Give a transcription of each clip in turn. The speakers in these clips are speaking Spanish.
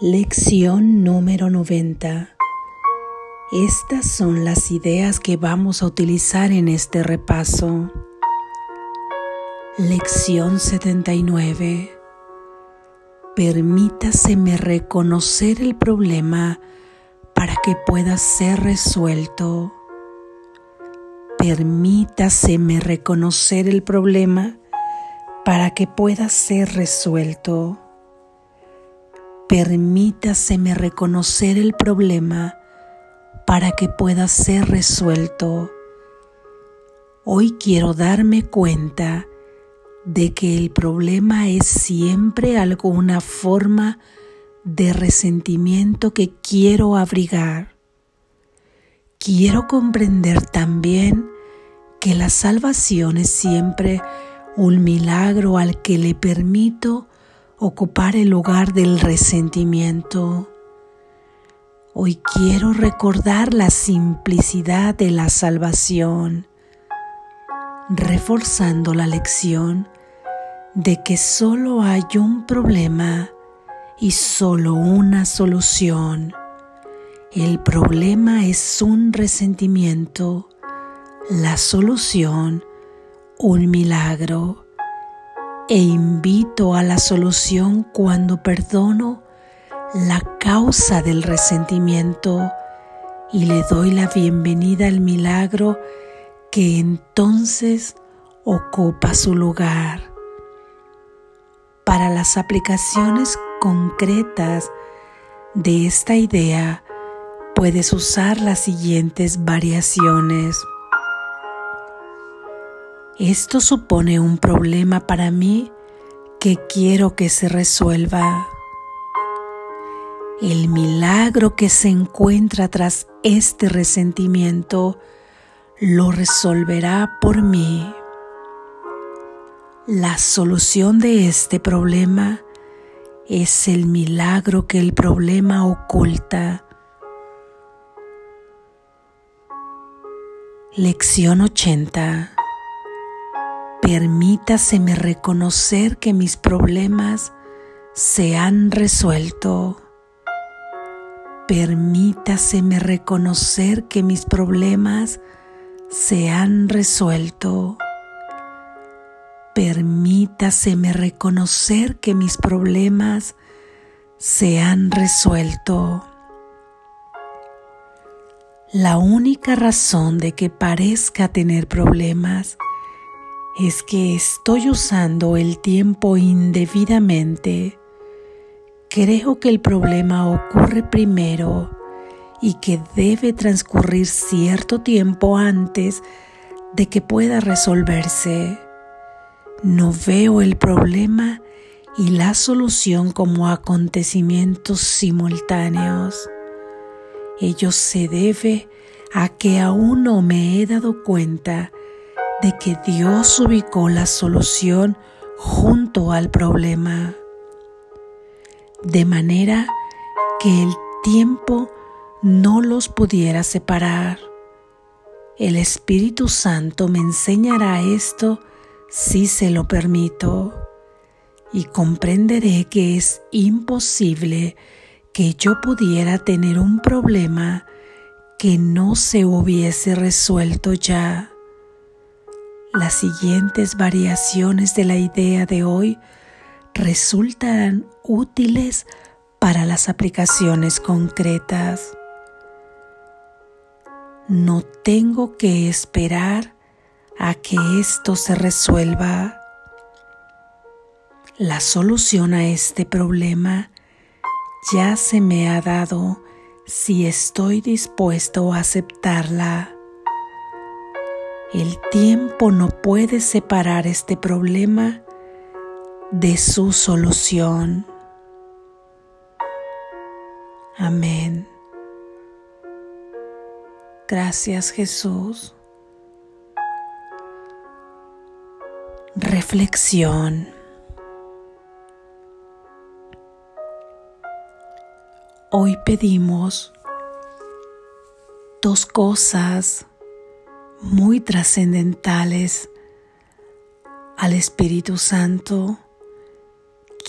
Lección número 90. Estas son las ideas que vamos a utilizar en este repaso. Lección 79. Permítaseme reconocer el problema para que pueda ser resuelto. Permítaseme reconocer el problema para que pueda ser resuelto. Permítaseme reconocer el problema para que pueda ser resuelto. Hoy quiero darme cuenta de que el problema es siempre alguna forma de resentimiento que quiero abrigar. Quiero comprender también que la salvación es siempre un milagro al que le permito ocupar el lugar del resentimiento. Hoy quiero recordar la simplicidad de la salvación, reforzando la lección de que solo hay un problema y solo una solución. El problema es un resentimiento, la solución un milagro e invito a la solución cuando perdono la causa del resentimiento y le doy la bienvenida al milagro que entonces ocupa su lugar. Para las aplicaciones concretas de esta idea, puedes usar las siguientes variaciones. Esto supone un problema para mí que quiero que se resuelva. El milagro que se encuentra tras este resentimiento lo resolverá por mí. La solución de este problema es el milagro que el problema oculta. Lección 80 Permítaseme reconocer que mis problemas se han resuelto. Permítaseme reconocer que mis problemas se han resuelto. Permítaseme reconocer que mis problemas se han resuelto. La única razón de que parezca tener problemas es que estoy usando el tiempo indebidamente. Creo que el problema ocurre primero y que debe transcurrir cierto tiempo antes de que pueda resolverse. No veo el problema y la solución como acontecimientos simultáneos. Ello se debe a que aún no me he dado cuenta de que Dios ubicó la solución junto al problema, de manera que el tiempo no los pudiera separar. El Espíritu Santo me enseñará esto si se lo permito y comprenderé que es imposible que yo pudiera tener un problema que no se hubiese resuelto ya. Las siguientes variaciones de la idea de hoy resultarán útiles para las aplicaciones concretas. No tengo que esperar a que esto se resuelva. La solución a este problema ya se me ha dado si estoy dispuesto a aceptarla. El tiempo no puede separar este problema de su solución. Amén. Gracias Jesús. Reflexión. Hoy pedimos dos cosas muy trascendentales al Espíritu Santo,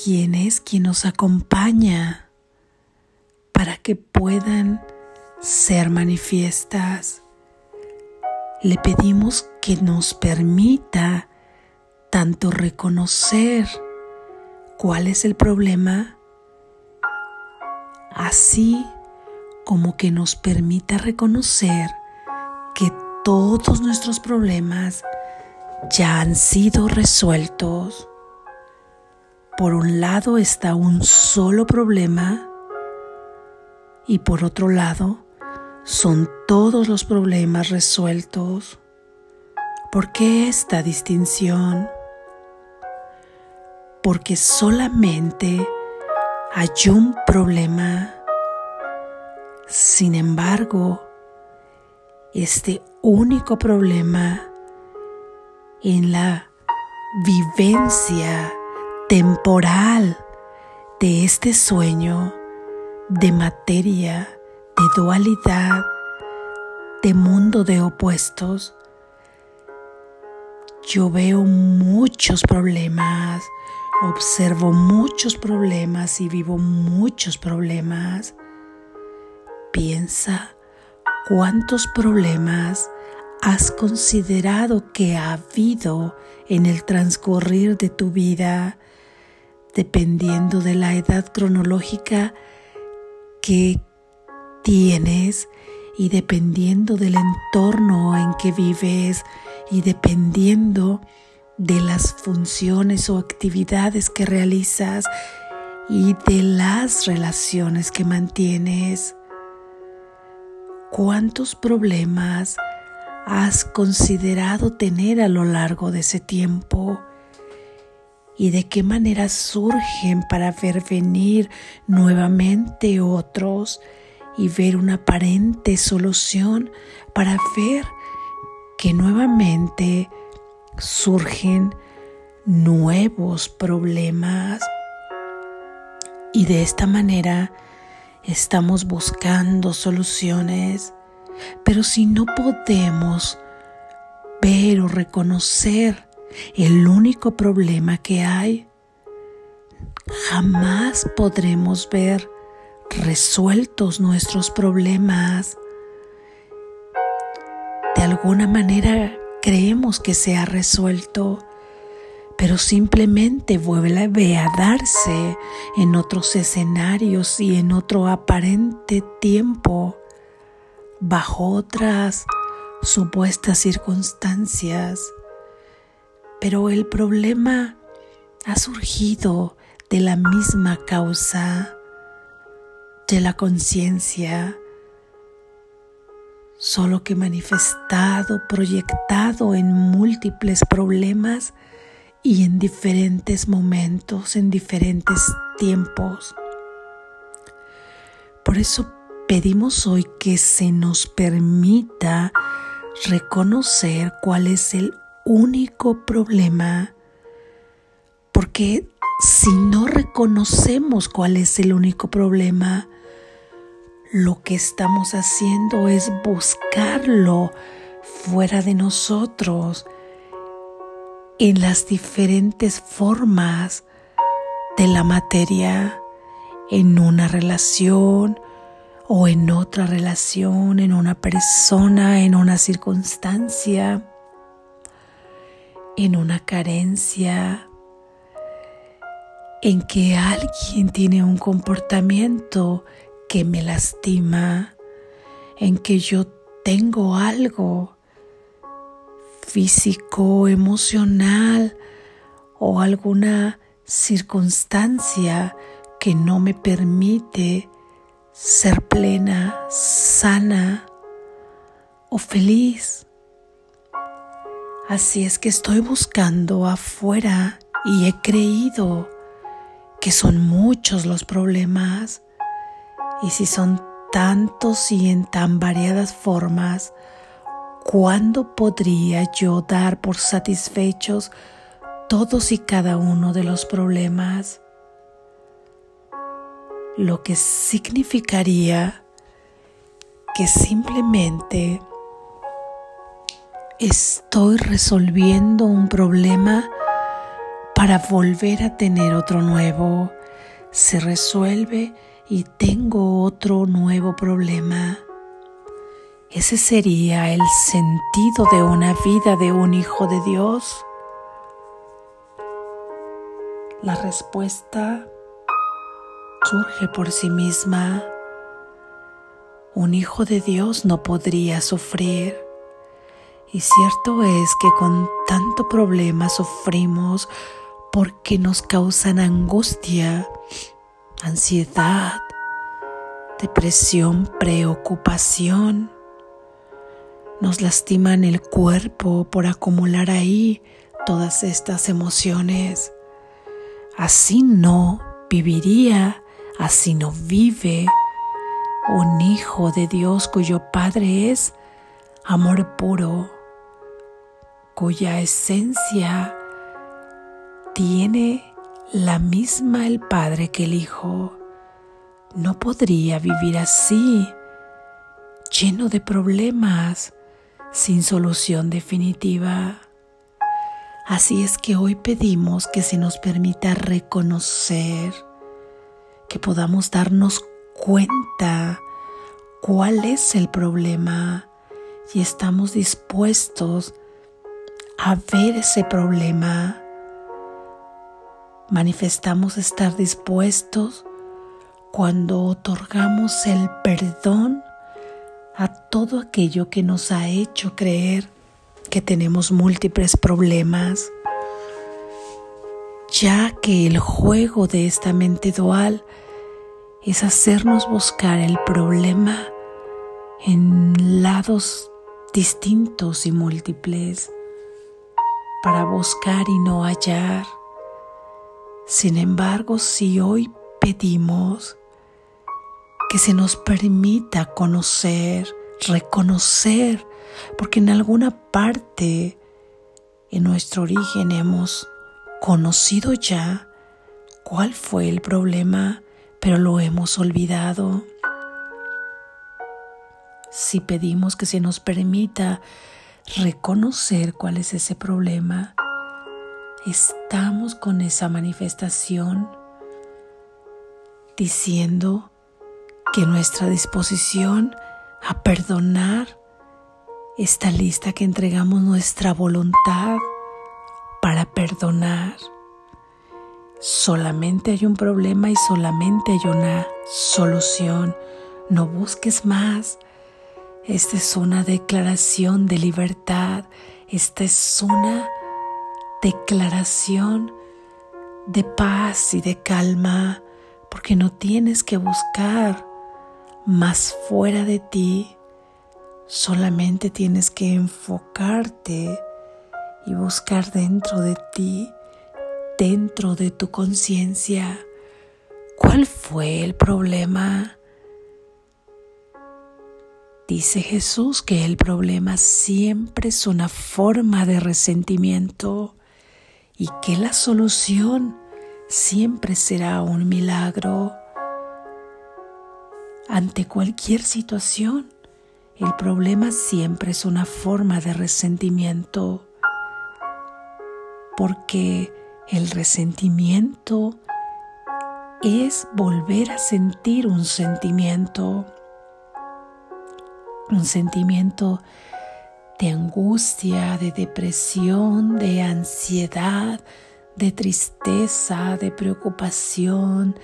quien es quien nos acompaña para que puedan ser manifiestas. Le pedimos que nos permita tanto reconocer cuál es el problema, así como que nos permita reconocer que todos nuestros problemas ya han sido resueltos. Por un lado está un solo problema y por otro lado son todos los problemas resueltos. ¿Por qué esta distinción? Porque solamente hay un problema. Sin embargo, este único problema en la vivencia temporal de este sueño de materia, de dualidad, de mundo de opuestos, yo veo muchos problemas, observo muchos problemas y vivo muchos problemas. Piensa cuántos problemas has considerado que ha habido en el transcurrir de tu vida, dependiendo de la edad cronológica que tienes y dependiendo del entorno en que vives y dependiendo de las funciones o actividades que realizas y de las relaciones que mantienes. ¿Cuántos problemas has considerado tener a lo largo de ese tiempo? ¿Y de qué manera surgen para ver venir nuevamente otros y ver una aparente solución para ver que nuevamente surgen nuevos problemas y de esta manera estamos buscando soluciones, pero si no podemos ver o reconocer el único problema que hay, jamás podremos ver resueltos nuestros problemas. De alguna manera creemos que se ha resuelto, pero simplemente vuelve a darse en otros escenarios y en otro aparente tiempo, bajo otras supuestas circunstancias. Pero el problema ha surgido de la misma causa de la conciencia, solo que manifestado, proyectado en múltiples problemas y en diferentes momentos, en diferentes tiempos. Por eso pedimos hoy que se nos permita reconocer cuál es el único problema, porque si no reconocemos cuál es el único problema, lo que estamos haciendo es buscarlo fuera de nosotros en las diferentes formas de la materia, en una relación o en otra relación, en una persona, en una circunstancia, en una carencia, en que alguien tiene un comportamiento que me lastima, en que yo tengo algo físico, emocional o alguna circunstancia que no me permite ser plena, sana o feliz. Así es que estoy buscando afuera y he creído que son muchos los problemas y si son tantos y en tan variadas formas, ¿cuándo podría yo dar por satisfechos todos y cada uno de los problemas? Lo que significaría que simplemente estoy resolviendo un problema para volver a tener otro nuevo. Se resuelve y tengo otro nuevo problema. Ese sería el sentido de una vida de un hijo de Dios. La respuesta surge por sí misma. Un hijo de Dios no podría sufrir. Y cierto es que con tanto problema sufrimos porque nos causan angustia, ansiedad, depresión, preocupación nos lastiman el cuerpo por acumular ahí todas estas emociones. Así no viviría, así no vive un hijo de Dios cuyo Padre es amor puro, cuya esencia tiene la misma el Padre que el Hijo. No podría vivir así, lleno de problemas, sin solución definitiva. Así es que hoy pedimos que se nos permita reconocer, que podamos darnos cuenta cuál es el problema y estamos dispuestos a ver ese problema. Manifestamos estar dispuestos cuando otorgamos el perdón a todo aquello que nos ha hecho creer que tenemos múltiples problemas, ya que el juego de esta mente dual es hacernos buscar el problema en lados distintos y múltiples para buscar y no hallar. Sin embargo, si hoy pedimos que se nos permita conocer, reconocer, porque en alguna parte en nuestro origen hemos conocido ya cuál fue el problema, pero lo hemos olvidado. Si pedimos que se nos permita reconocer cuál es ese problema, estamos con esa manifestación diciendo que nuestra disposición a perdonar está lista, que entregamos nuestra voluntad para perdonar. Solamente hay un problema y solamente hay una solución. No busques más. Esta es una declaración de libertad. Esta es una declaración de paz y de calma, porque no tienes que buscar más fuera de ti. Solamente tienes que enfocarte y buscar dentro de ti, dentro de tu conciencia, cuál fue el problema. Dice Jesús que el problema siempre es una forma de resentimiento y que la solución siempre será un milagro. Ante cualquier situación, el problema siempre es una forma de resentimiento, porque el resentimiento es volver a sentir un sentimiento, un sentimiento de angustia, de depresión, de ansiedad, de tristeza, de preocupación,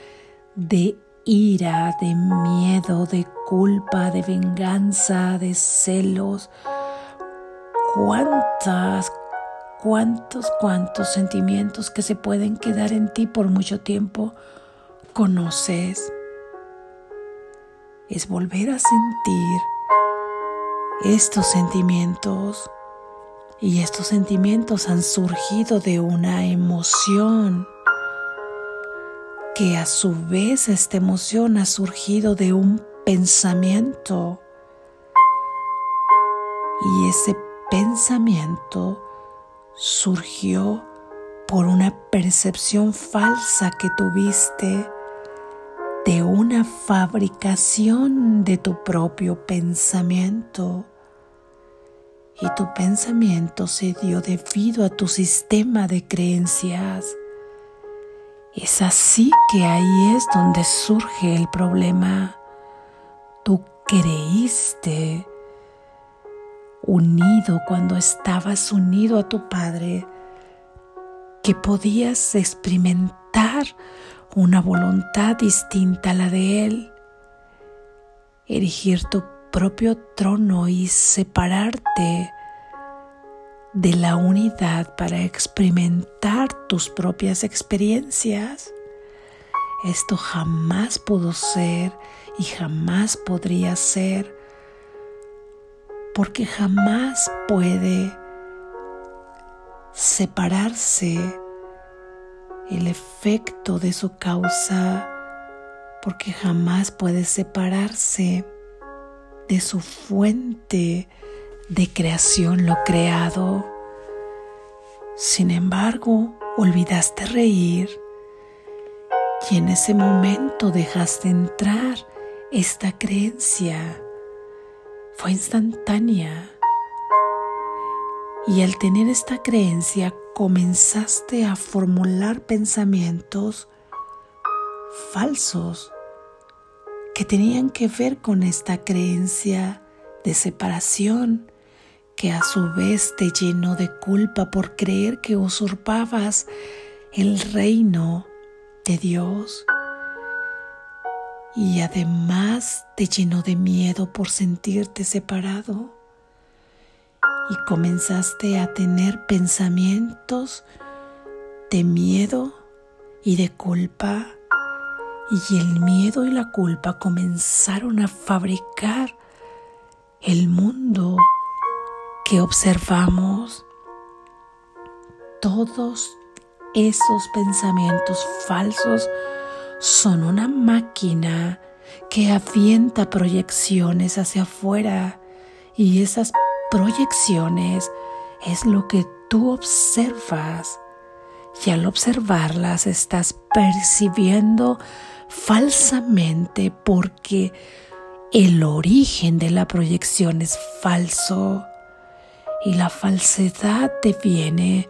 de ira, de miedo, de culpa, de venganza, de celos. ¿Cuántas, cuántos, cuántos sentimientos que se pueden quedar en ti por mucho tiempo conoces? Es volver a sentir estos sentimientos. Y estos sentimientos han surgido de una emoción que a su vez esta emoción ha surgido de un pensamiento y ese pensamiento surgió por una percepción falsa que tuviste de una fabricación de tu propio pensamiento. Y tu pensamiento se dio debido a tu sistema de creencias Es así que ahí es donde surge el problema. Tú creíste unido cuando estabas unido a tu Padre, que podías experimentar una voluntad distinta a la de Él, erigir tu propio trono y separarte de la unidad para experimentar tus propias experiencias. Esto jamás pudo ser y jamás podría ser porque jamás puede separarse el efecto de su causa, porque jamás puede separarse de su fuente de creación, lo creado. Sin embargo, olvidaste reír y en ese momento dejaste entrar esta creencia. Fue instantánea. Y al tener esta creencia comenzaste a formular pensamientos falsos que tenían que ver con esta creencia de separación que a su vez te llenó de culpa por creer que usurpabas el reino de Dios. Y además te llenó de miedo por sentirte separado. Y comenzaste a tener pensamientos de miedo y de culpa. Y el miedo y la culpa comenzaron a fabricar el mundo que observamos, todos esos pensamientos falsos son una máquina que avienta proyecciones hacia afuera y esas proyecciones es lo que tú observas y al observarlas estás percibiendo falsamente porque el origen de la proyección es falso y la falsedad te viene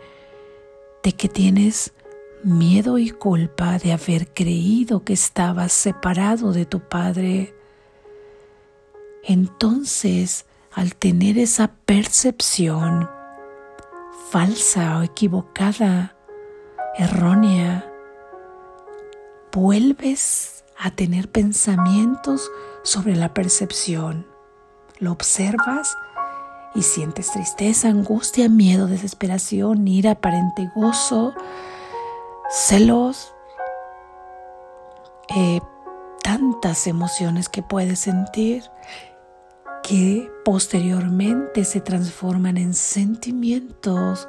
de que tienes miedo y culpa de haber creído que estabas separado de tu Padre. Entonces, al tener esa percepción falsa o equivocada, errónea, vuelves a tener pensamientos sobre la percepción. Lo observas y sientes tristeza, angustia, miedo, desesperación, ira, aparente gozo, celos, eh, tantas emociones que puedes sentir que posteriormente se transforman en sentimientos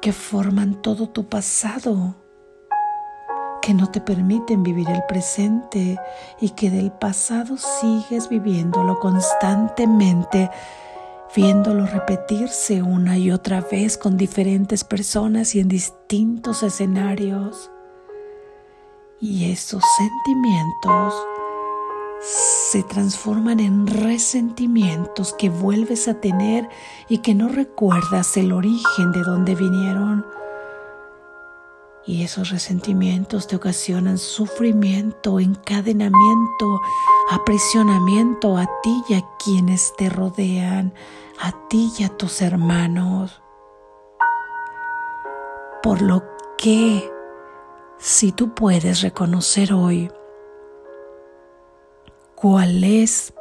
que forman todo tu pasado, que no te permiten vivir el presente y que del pasado sigues viviéndolo constantemente viéndolo repetirse una y otra vez con diferentes personas y en distintos escenarios. Y esos sentimientos se transforman en resentimientos que vuelves a tener y que no recuerdas el origen de dónde vinieron. Y esos resentimientos te ocasionan sufrimiento, encadenamiento, aprisionamiento a ti y a quienes te rodean, a ti y a tus hermanos. Por lo que, si tú puedes reconocer hoy cuál es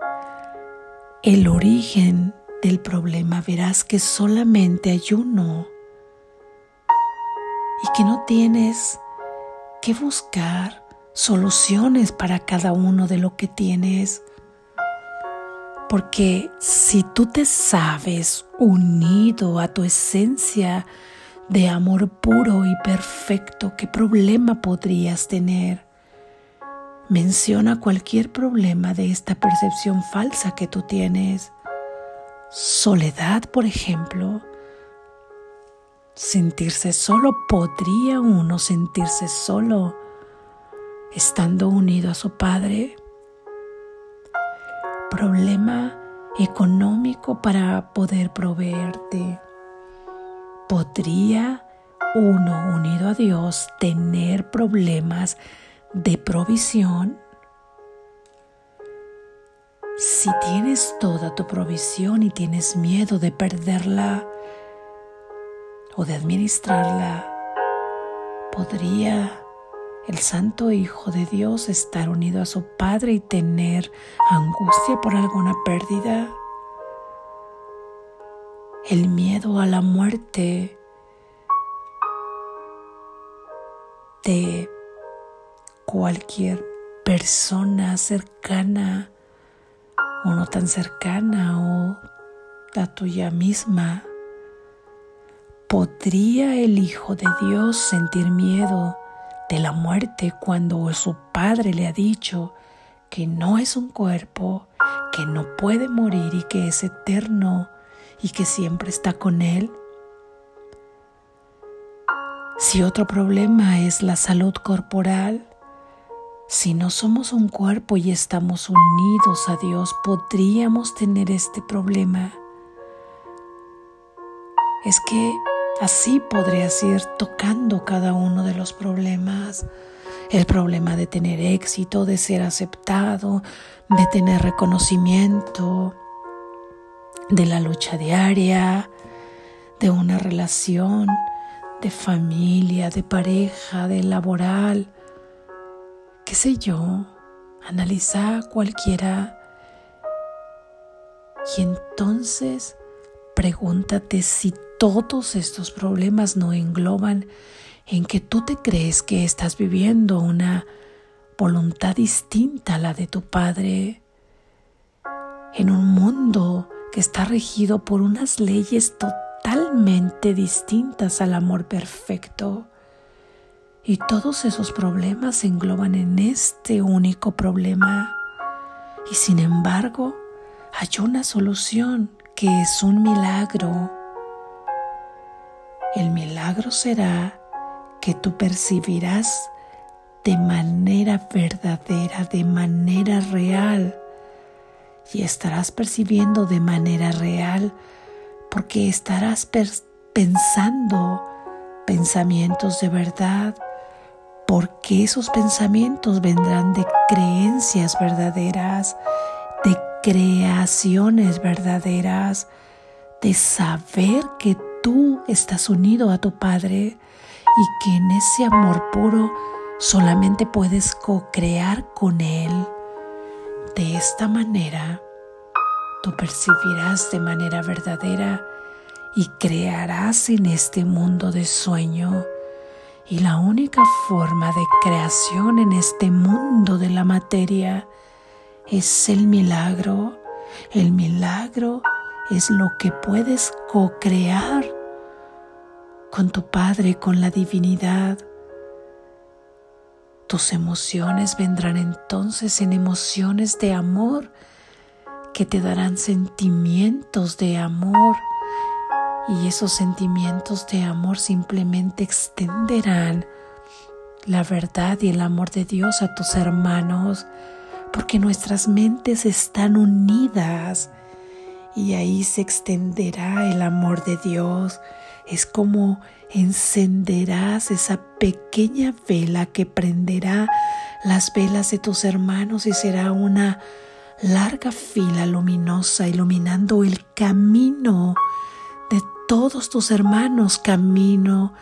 el origen del problema, verás que solamente hay uno y que no tienes que buscar soluciones para cada uno de lo que tienes. Porque si tú te sabes unido a tu esencia de amor puro y perfecto, ¿qué problema podrías tener? Menciona cualquier problema de esta percepción falsa que tú tienes. Soledad, por ejemplo sentirse solo, podría uno sentirse solo estando unido a su Padre. Problema económico para poder proveerte. ¿Podría uno unido a Dios tener problemas de provisión? Si tienes toda tu provisión y tienes miedo de perderla o de administrarla, ¿podría el Santo Hijo de Dios estar unido a su Padre y tener angustia por alguna pérdida? El miedo a la muerte de cualquier persona cercana o no tan cercana o la tuya misma. ¿Podría el Hijo de Dios sentir miedo de la muerte cuando su Padre le ha dicho que no es un cuerpo, que no puede morir y que es eterno y que siempre está con Él? Si otro problema es la salud corporal, si no somos un cuerpo y estamos unidos a Dios, podríamos tener este problema. Es que así podrías ir tocando cada uno de los problemas. El problema de tener éxito, de ser aceptado, de tener reconocimiento, de la lucha diaria, de una relación, de familia, de pareja, de laboral, qué sé yo, analiza cualquiera. Y entonces pregúntate si todos estos problemas no engloban en que tú te crees que estás viviendo una voluntad distinta a la de tu Padre, en un mundo que está regido por unas leyes totalmente distintas al amor perfecto. Y todos esos problemas se engloban en este único problema. Y sin embargo, hay una solución que es un milagro. El milagro será que tú percibirás de manera verdadera, de manera real. Y estarás percibiendo de manera real porque estarás pensando pensamientos de verdad, porque esos pensamientos vendrán de creencias verdaderas, de creaciones verdaderas, de saber que tú estás unido a tu Padre y que en ese amor puro solamente puedes co-crear con Él. De esta manera, tú percibirás de manera verdadera y crearás en este mundo de sueño y la única forma de creación en este mundo de la materia es el milagro. El milagro es lo que puedes co-crear con tu Padre, con la divinidad. Tus emociones vendrán entonces en emociones de amor que te darán sentimientos de amor y esos sentimientos de amor simplemente extenderán la verdad y el amor de Dios a tus hermanos, porque nuestras mentes están unidas y ahí se extenderá el amor de Dios. Es como encenderás esa pequeña vela que prenderá las velas de tus hermanos y será una larga fila luminosa iluminando el camino todos tus hermanos camino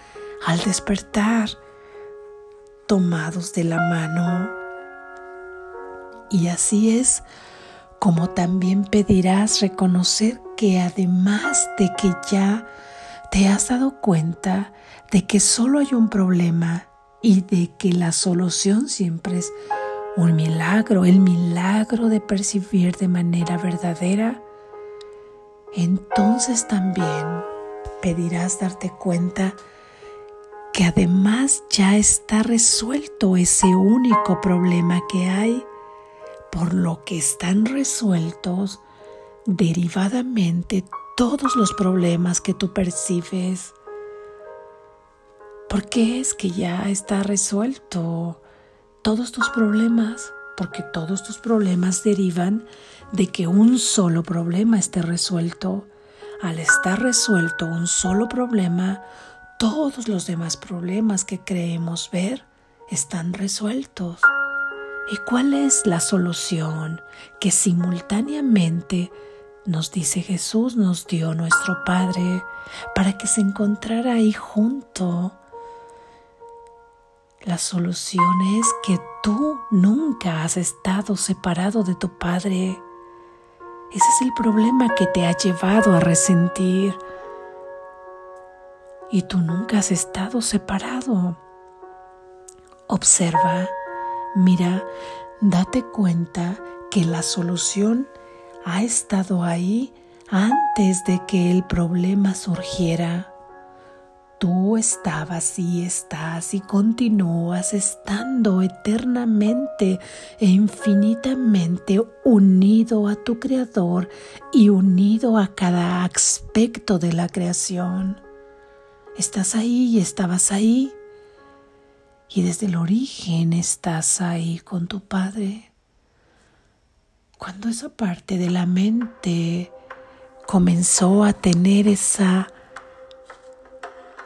al despertar, tomados de la mano. Y así es como también pedirás reconocer que además de que ya te has dado cuenta de que solo hay un problema y de que la solución siempre es un milagro, el milagro de percibir de manera verdadera, entonces también pedirás darte cuenta que además ya está resuelto ese único problema que hay, por lo que están resueltos derivadamente todos los problemas que tú percibes. ¿Por qué es que ya está resuelto todos tus problemas? Porque todos tus problemas derivan de que un solo problema esté resuelto al estar resuelto un solo problema, todos los demás problemas que creemos ver están resueltos. ¿Y cuál es la solución que simultáneamente nos dice Jesús, nos dio nuestro Padre para que se encontrara ahí junto? La solución es que tú nunca has estado separado de tu Padre. Ese es el problema que te ha llevado a resentir. Y tú nunca has estado separado. Observa, mira, date cuenta que la solución ha estado ahí antes de que el problema surgiera. Tú estabas y estás y continúas estando eternamente e infinitamente unido a tu Creador y unido a cada aspecto de la creación. Estás ahí y estabas ahí. Y desde el origen estás ahí con tu Padre. Cuando esa parte de la mente comenzó a tener esa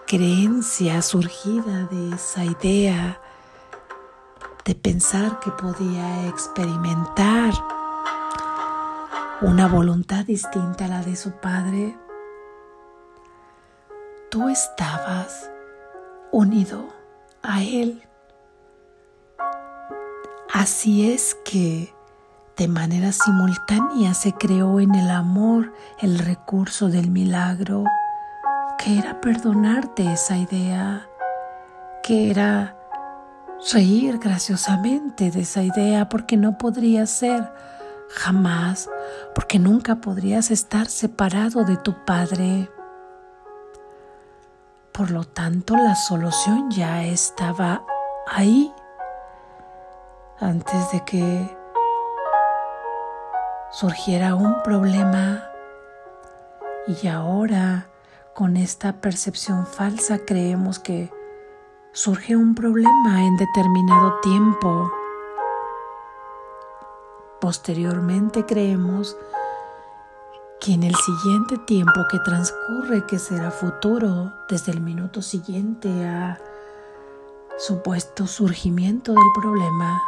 creencia surgida de esa idea de pensar que podía experimentar una voluntad distinta a la de su padre, tú estabas unido a él. Así es que de manera simultánea se creó en el amor el recurso del milagro que era perdonarte esa idea, que era reír graciosamente de esa idea, porque no podría ser jamás, porque nunca podrías estar separado de tu Padre. Por lo tanto, la solución ya estaba ahí antes de que surgiera un problema y ahora con esta percepción falsa creemos que surge un problema en determinado tiempo. Posteriormente creemos que en el siguiente tiempo que transcurre, que será futuro, desde el minuto siguiente a supuesto surgimiento del problema,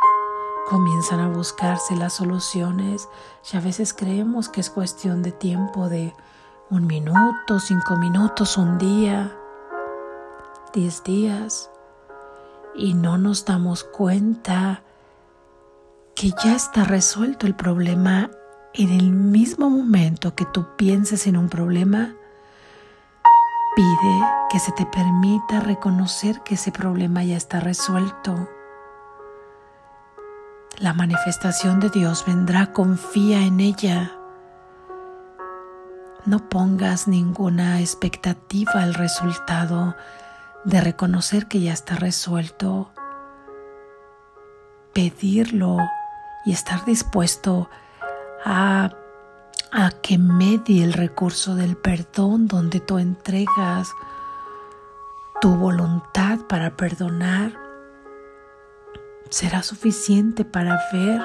comienzan a buscarse las soluciones. Y a veces creemos que es cuestión de tiempo, de un minuto, cinco minutos, un día, diez días, y no nos damos cuenta que ya está resuelto el problema en el mismo momento que tú pienses en un problema, pide que se te permita reconocer que ese problema ya está resuelto. La manifestación de Dios vendrá, confía en ella. No pongas ninguna expectativa al resultado de reconocer que ya está resuelto. Pedirlo y estar dispuesto a, que medie el recurso del perdón donde tú entregas tu voluntad para perdonar será suficiente para ver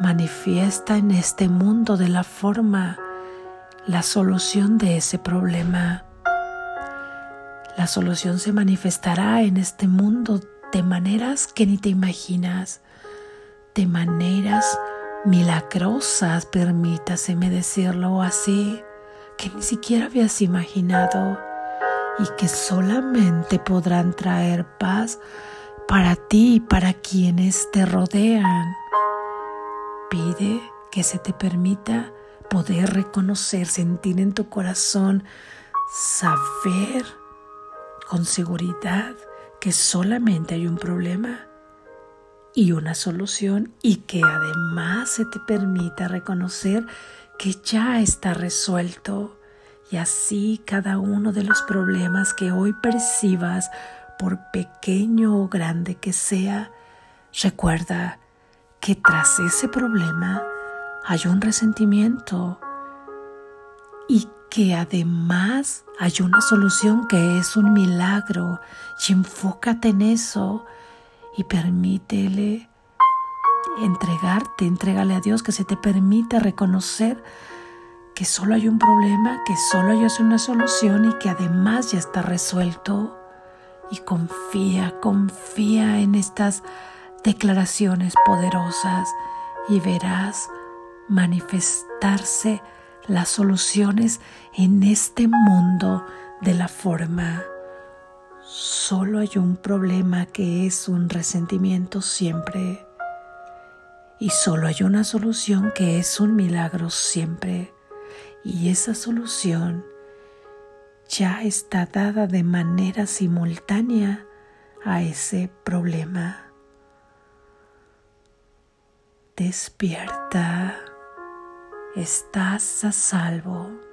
manifiesta en este mundo de la forma la solución de ese problema. La solución se manifestará en este mundo de maneras que ni te imaginas, de maneras milagrosas, permítaseme decirlo así, que ni siquiera habías imaginado y que solamente podrán traer paz para ti y para quienes te rodean. Pide que se te permita poder reconocer, sentir en tu corazón, saber con seguridad que solamente hay un problema y una solución y que además se te permita reconocer que ya está resuelto. Y así cada uno de los problemas que hoy percibas, por pequeño o grande que sea, recuerda que tras ese problema hay un resentimiento y que además hay una solución que es un milagro. Y enfócate en eso y permítele entregarte, entrégale a Dios que se te permita reconocer que solo hay un problema, que solo hay una solución y que además ya está resuelto. Y confía, confía en estas declaraciones poderosas y verás manifestarse las soluciones en este mundo de la forma. Solo hay un problema que es un resentimiento siempre. Y solo hay una solución que es un milagro siempre. Y esa solución ya está dada de manera simultánea a ese problema. Despierta, estás a salvo.